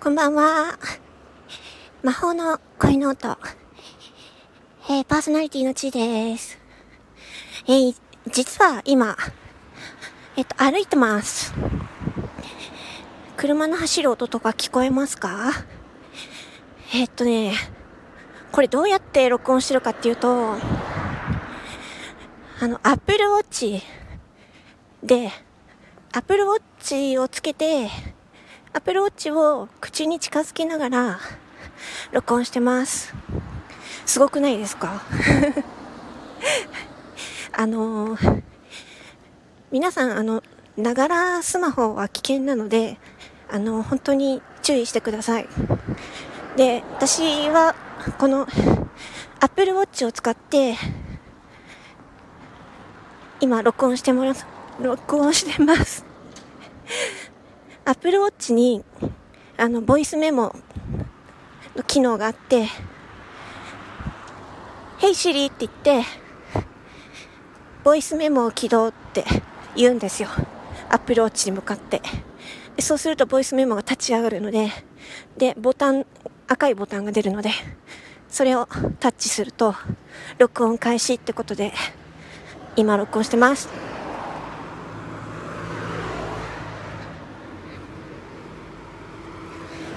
こんばんは。魔法の恋の音。えー、パーソナリティのちーです。えー、実は今、えっと、歩いてます。車の走る音とか聞こえますか？えっとね、これどうやって録音してるかっていうと、あの、Apple Watch で、Apple Watch をつけて、アプローチを口に近づけながら録音してます。すごくないですか？あのー、皆さん、あの、ながらスマホは危険なので、あの、本当に注意してください。で、私は、この、Apple Watch を使って、今、録音してもら、録音してます。アップルウォッチに、あの、ボイスメモの機能があって、Hey Siri って言って、ボイスメモを起動って言うんですよ。アップルウォッチに向かって。そうするとボイスメモが立ち上がるので、で、ボタン、赤いボタンが出るので、それをタッチすると、録音開始ってことで、今録音してます。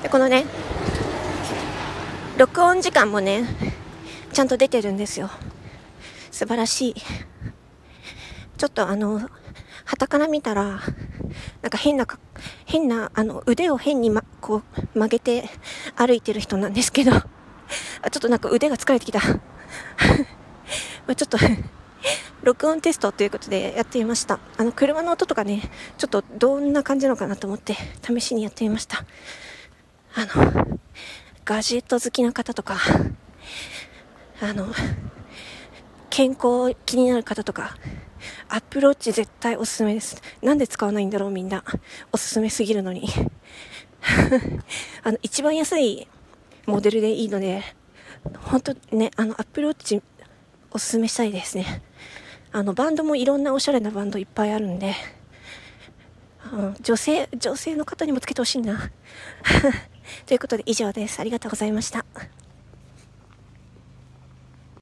でこのね録音時間もねちゃんと出てるんですよ素晴らしいちょっとあの旗から見たらなんか変な変なあの腕を変に、ま、こう曲げて歩いてる人なんですけどちょっとなんか腕が疲れてきた まちょっと録音テストということでやってみました。あの、車の音とかね、ちょっとどんな感じなのかなと思って試しにやってみました。あの、ガジェット好きな方とか、あの、健康気になる方とか、アップローチ絶対おすすめです。なんで使わないんだろうみんな。おすすめすぎるのに。あの、一番安いモデルでいいので、本当ね、あの、アップローチおすすめしたいですね。あの、バンドもいろんなおしゃれなバンドいっぱいあるんで、女性、女性の方にもつけてほしいな。ということで以上です。ありがとうございました。